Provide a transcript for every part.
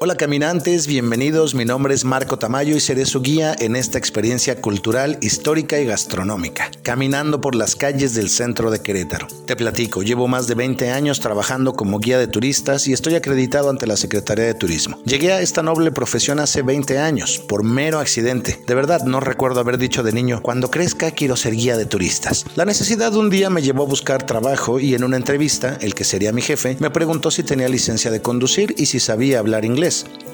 Hola caminantes, bienvenidos. Mi nombre es Marco Tamayo y seré su guía en esta experiencia cultural, histórica y gastronómica, caminando por las calles del centro de Querétaro. Te platico, llevo más de 20 años trabajando como guía de turistas y estoy acreditado ante la Secretaría de Turismo. Llegué a esta noble profesión hace 20 años, por mero accidente. De verdad, no recuerdo haber dicho de niño, cuando crezca quiero ser guía de turistas. La necesidad de un día me llevó a buscar trabajo y en una entrevista, el que sería mi jefe, me preguntó si tenía licencia de conducir y si sabía hablar inglés.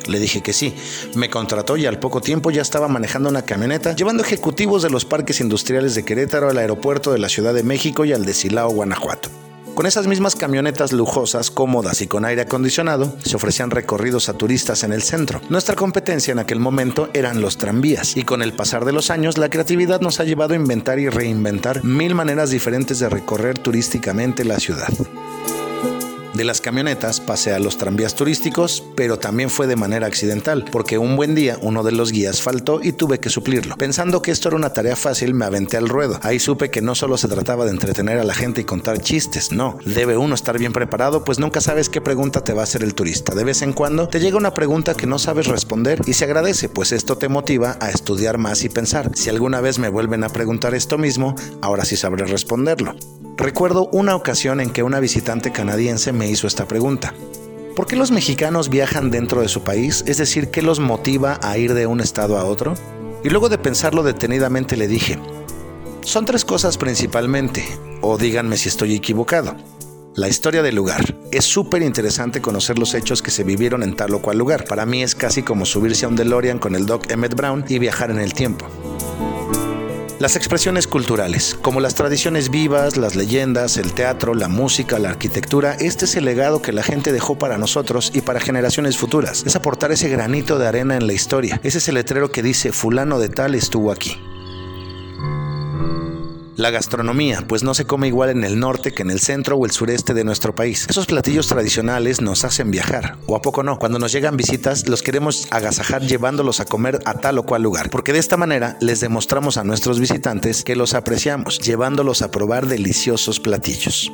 Le dije que sí. Me contrató y al poco tiempo ya estaba manejando una camioneta llevando ejecutivos de los parques industriales de Querétaro al aeropuerto de la Ciudad de México y al de Silao, Guanajuato. Con esas mismas camionetas lujosas, cómodas y con aire acondicionado, se ofrecían recorridos a turistas en el centro. Nuestra competencia en aquel momento eran los tranvías, y con el pasar de los años, la creatividad nos ha llevado a inventar y reinventar mil maneras diferentes de recorrer turísticamente la ciudad. De las camionetas pasé a los tranvías turísticos, pero también fue de manera accidental, porque un buen día uno de los guías faltó y tuve que suplirlo. Pensando que esto era una tarea fácil, me aventé al ruedo. Ahí supe que no solo se trataba de entretener a la gente y contar chistes, no. Debe uno estar bien preparado, pues nunca sabes qué pregunta te va a hacer el turista. De vez en cuando te llega una pregunta que no sabes responder y se agradece, pues esto te motiva a estudiar más y pensar. Si alguna vez me vuelven a preguntar esto mismo, ahora sí sabré responderlo. Recuerdo una ocasión en que una visitante canadiense me hizo esta pregunta. ¿Por qué los mexicanos viajan dentro de su país? Es decir, ¿qué los motiva a ir de un estado a otro? Y luego de pensarlo detenidamente le dije, son tres cosas principalmente, o díganme si estoy equivocado. La historia del lugar. Es súper interesante conocer los hechos que se vivieron en tal o cual lugar. Para mí es casi como subirse a un DeLorean con el Doc Emmett Brown y viajar en el tiempo. Las expresiones culturales, como las tradiciones vivas, las leyendas, el teatro, la música, la arquitectura, este es el legado que la gente dejó para nosotros y para generaciones futuras. Es aportar ese granito de arena en la historia. Ese es el letrero que dice fulano de tal estuvo aquí. La gastronomía, pues no se come igual en el norte que en el centro o el sureste de nuestro país. Esos platillos tradicionales nos hacen viajar, o a poco no. Cuando nos llegan visitas, los queremos agasajar llevándolos a comer a tal o cual lugar, porque de esta manera les demostramos a nuestros visitantes que los apreciamos, llevándolos a probar deliciosos platillos.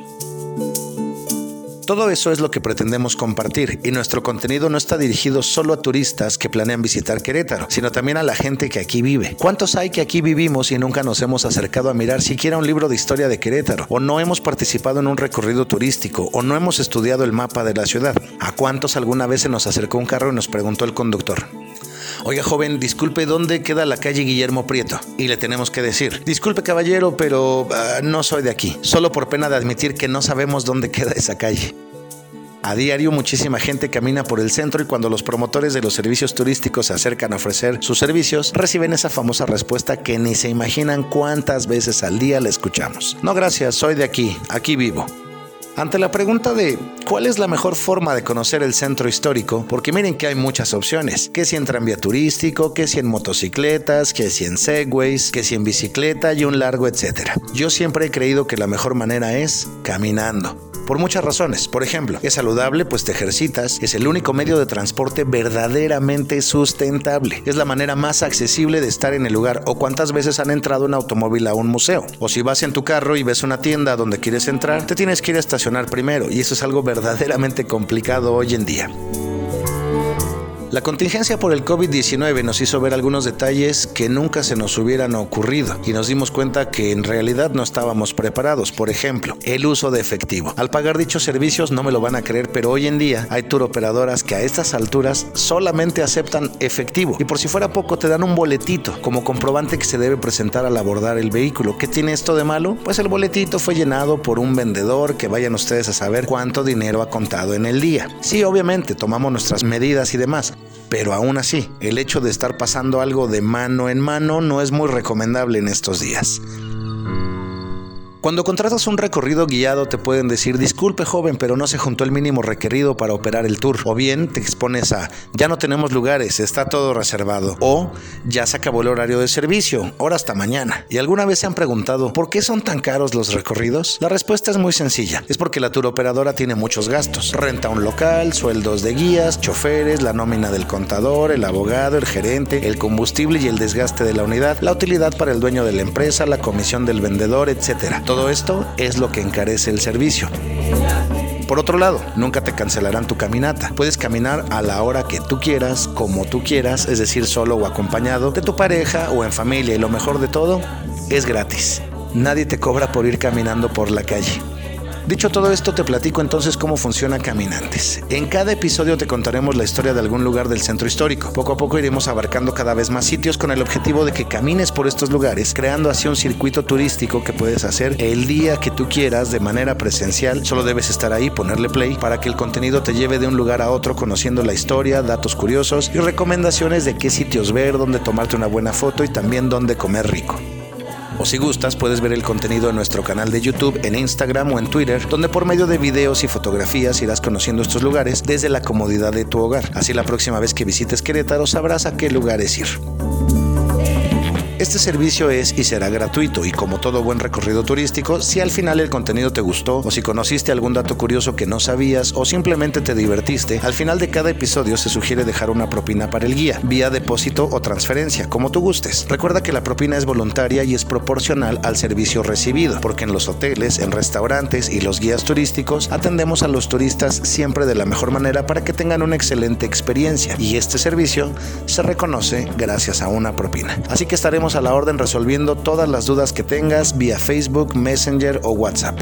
Todo eso es lo que pretendemos compartir y nuestro contenido no está dirigido solo a turistas que planean visitar Querétaro, sino también a la gente que aquí vive. ¿Cuántos hay que aquí vivimos y nunca nos hemos acercado a mirar siquiera un libro de historia de Querétaro? ¿O no hemos participado en un recorrido turístico? ¿O no hemos estudiado el mapa de la ciudad? ¿A cuántos alguna vez se nos acercó un carro y nos preguntó el conductor? Oiga, joven, disculpe, ¿dónde queda la calle Guillermo Prieto? Y le tenemos que decir, disculpe, caballero, pero uh, no soy de aquí, solo por pena de admitir que no sabemos dónde queda esa calle. A diario muchísima gente camina por el centro y cuando los promotores de los servicios turísticos se acercan a ofrecer sus servicios, reciben esa famosa respuesta que ni se imaginan cuántas veces al día la escuchamos. No gracias, soy de aquí, aquí vivo. Ante la pregunta de cuál es la mejor forma de conocer el centro histórico, porque miren que hay muchas opciones, que si en tranvía turístico, que si en motocicletas, que si en segways, que si en bicicleta y un largo etcétera. Yo siempre he creído que la mejor manera es caminando por muchas razones. Por ejemplo, es saludable, pues te ejercitas, es el único medio de transporte verdaderamente sustentable, es la manera más accesible de estar en el lugar o cuántas veces han entrado un automóvil a un museo. O si vas en tu carro y ves una tienda donde quieres entrar, te tienes que ir a estacionar primero y eso es algo verdaderamente complicado hoy en día. La contingencia por el COVID-19 nos hizo ver algunos detalles que nunca se nos hubieran ocurrido y nos dimos cuenta que en realidad no estábamos preparados. Por ejemplo, el uso de efectivo. Al pagar dichos servicios no me lo van a creer, pero hoy en día hay tour operadoras que a estas alturas solamente aceptan efectivo y por si fuera poco te dan un boletito como comprobante que se debe presentar al abordar el vehículo. ¿Qué tiene esto de malo? Pues el boletito fue llenado por un vendedor que vayan ustedes a saber cuánto dinero ha contado en el día. Sí, obviamente tomamos nuestras medidas y demás, pero aún así, el hecho de estar pasando algo de mano en mano no es muy recomendable en estos días. Cuando contratas un recorrido guiado te pueden decir, disculpe joven, pero no se juntó el mínimo requerido para operar el tour. O bien te expones a, ya no tenemos lugares, está todo reservado. O ya se acabó el horario de servicio, ahora hasta mañana. ¿Y alguna vez se han preguntado, ¿por qué son tan caros los recorridos? La respuesta es muy sencilla, es porque la tour operadora tiene muchos gastos. Renta un local, sueldos de guías, choferes, la nómina del contador, el abogado, el gerente, el combustible y el desgaste de la unidad, la utilidad para el dueño de la empresa, la comisión del vendedor, etc. Todo esto es lo que encarece el servicio. Por otro lado, nunca te cancelarán tu caminata. Puedes caminar a la hora que tú quieras, como tú quieras, es decir, solo o acompañado de tu pareja o en familia y lo mejor de todo, es gratis. Nadie te cobra por ir caminando por la calle. Dicho todo esto, te platico entonces cómo funciona Caminantes. En cada episodio te contaremos la historia de algún lugar del centro histórico. Poco a poco iremos abarcando cada vez más sitios con el objetivo de que camines por estos lugares, creando así un circuito turístico que puedes hacer el día que tú quieras de manera presencial. Solo debes estar ahí, ponerle play para que el contenido te lleve de un lugar a otro conociendo la historia, datos curiosos y recomendaciones de qué sitios ver, dónde tomarte una buena foto y también dónde comer rico. O si gustas, puedes ver el contenido en nuestro canal de YouTube, en Instagram o en Twitter, donde por medio de videos y fotografías irás conociendo estos lugares desde la comodidad de tu hogar. Así la próxima vez que visites Querétaro sabrás a qué lugares ir. Este servicio es y será gratuito y como todo buen recorrido turístico, si al final el contenido te gustó o si conociste algún dato curioso que no sabías o simplemente te divertiste, al final de cada episodio se sugiere dejar una propina para el guía, vía depósito o transferencia, como tú gustes. Recuerda que la propina es voluntaria y es proporcional al servicio recibido, porque en los hoteles, en restaurantes y los guías turísticos atendemos a los turistas siempre de la mejor manera para que tengan una excelente experiencia y este servicio se reconoce gracias a una propina. Así que estaremos a la orden resolviendo todas las dudas que tengas vía Facebook, Messenger o WhatsApp.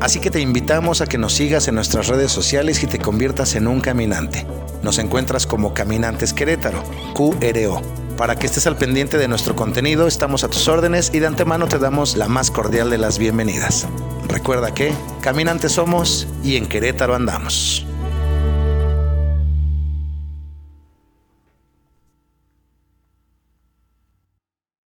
Así que te invitamos a que nos sigas en nuestras redes sociales y te conviertas en un caminante. Nos encuentras como Caminantes Querétaro, QRO. Para que estés al pendiente de nuestro contenido, estamos a tus órdenes y de antemano te damos la más cordial de las bienvenidas. Recuerda que caminantes somos y en Querétaro andamos.